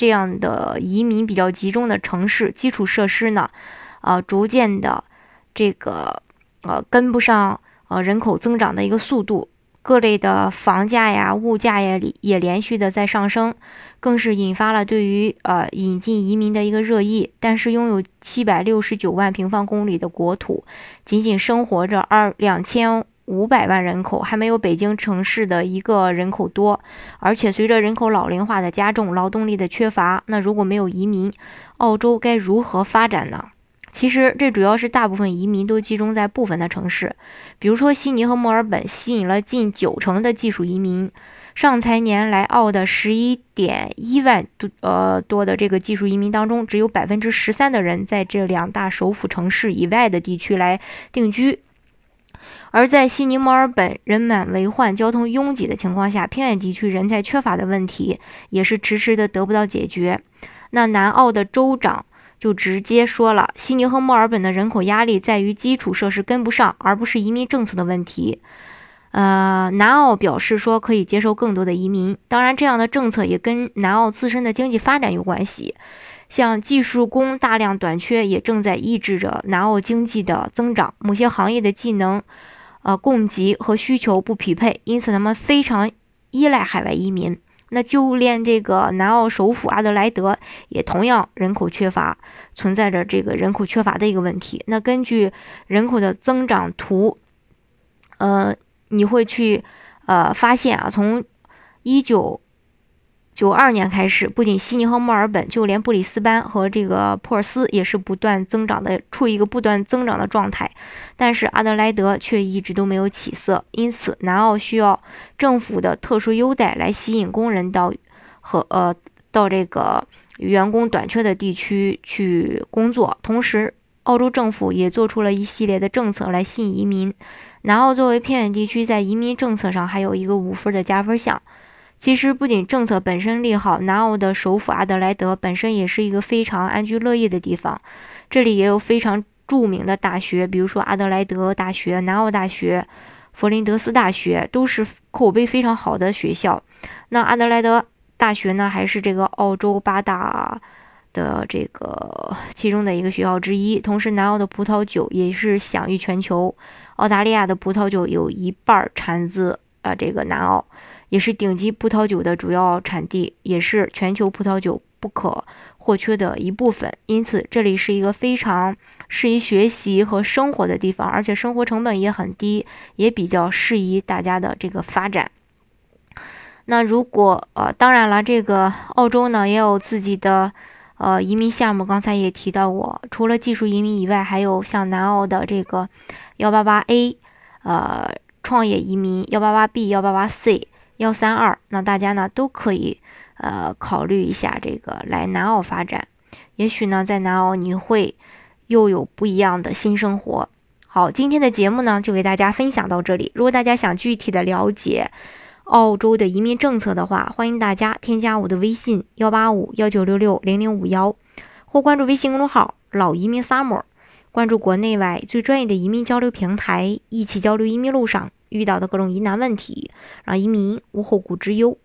这样的移民比较集中的城市，基础设施呢，呃，逐渐的这个呃跟不上呃人口增长的一个速度，各类的房价呀、物价呀也连续的在上升，更是引发了对于呃引进移民的一个热议。但是拥有七百六十九万平方公里的国土，仅仅生活着二两千。五百万人口还没有北京城市的一个人口多，而且随着人口老龄化的加重，劳动力的缺乏，那如果没有移民，澳洲该如何发展呢？其实这主要是大部分移民都集中在部分的城市，比如说悉尼和墨尔本吸引了近九成的技术移民，上财年来澳的十一点一万多呃多的这个技术移民当中，只有百分之十三的人在这两大首府城市以外的地区来定居。而在悉尼、墨尔本人满为患、交通拥挤的情况下，偏远地区人才缺乏的问题也是迟迟的得不到解决。那南澳的州长就直接说了，悉尼和墨尔本的人口压力在于基础设施跟不上，而不是移民政策的问题。呃，南澳表示说可以接受更多的移民，当然这样的政策也跟南澳自身的经济发展有关系。像技术工大量短缺，也正在抑制着南澳经济的增长。某些行业的技能。呃，供给和需求不匹配，因此他们非常依赖海外移民。那就连这个南澳首府阿德莱德也同样人口缺乏，存在着这个人口缺乏的一个问题。那根据人口的增长图，呃，你会去呃发现啊，从一九。九二年开始，不仅悉尼和墨尔本，就连布里斯班和这个珀尔斯也是不断增长的，处于一个不断增长的状态。但是阿德莱德却一直都没有起色，因此南澳需要政府的特殊优待来吸引工人到和呃到这个员工短缺的地区去工作。同时，澳洲政府也做出了一系列的政策来吸引移民。南澳作为偏远地区，在移民政策上还有一个五分的加分项。其实不仅政策本身利好，南澳的首府阿德莱德本身也是一个非常安居乐业的地方。这里也有非常著名的大学，比如说阿德莱德大学、南澳大学、佛林德斯大学，都是口碑非常好的学校。那阿德莱德大学呢，还是这个澳洲八大的这个其中的一个学校之一。同时，南澳的葡萄酒也是享誉全球，澳大利亚的葡萄酒有一半产自呃这个南澳。也是顶级葡萄酒的主要产地，也是全球葡萄酒不可或缺的一部分。因此，这里是一个非常适宜学习和生活的地方，而且生活成本也很低，也比较适宜大家的这个发展。那如果呃，当然了，这个澳洲呢也有自己的呃移民项目，刚才也提到过，除了技术移民以外，还有像南澳的这个幺八八 A，呃，创业移民幺八八 B、幺八八 C。幺三二，那大家呢都可以，呃，考虑一下这个来南澳发展，也许呢在南澳你会又有不一样的新生活。好，今天的节目呢就给大家分享到这里。如果大家想具体的了解澳洲的移民政策的话，欢迎大家添加我的微信幺八五幺九六六零零五幺，或关注微信公众号老移民 summer，关注国内外最专业的移民交流平台，一起交流移民路上。遇到的各种疑难问题，让移民无后顾之忧。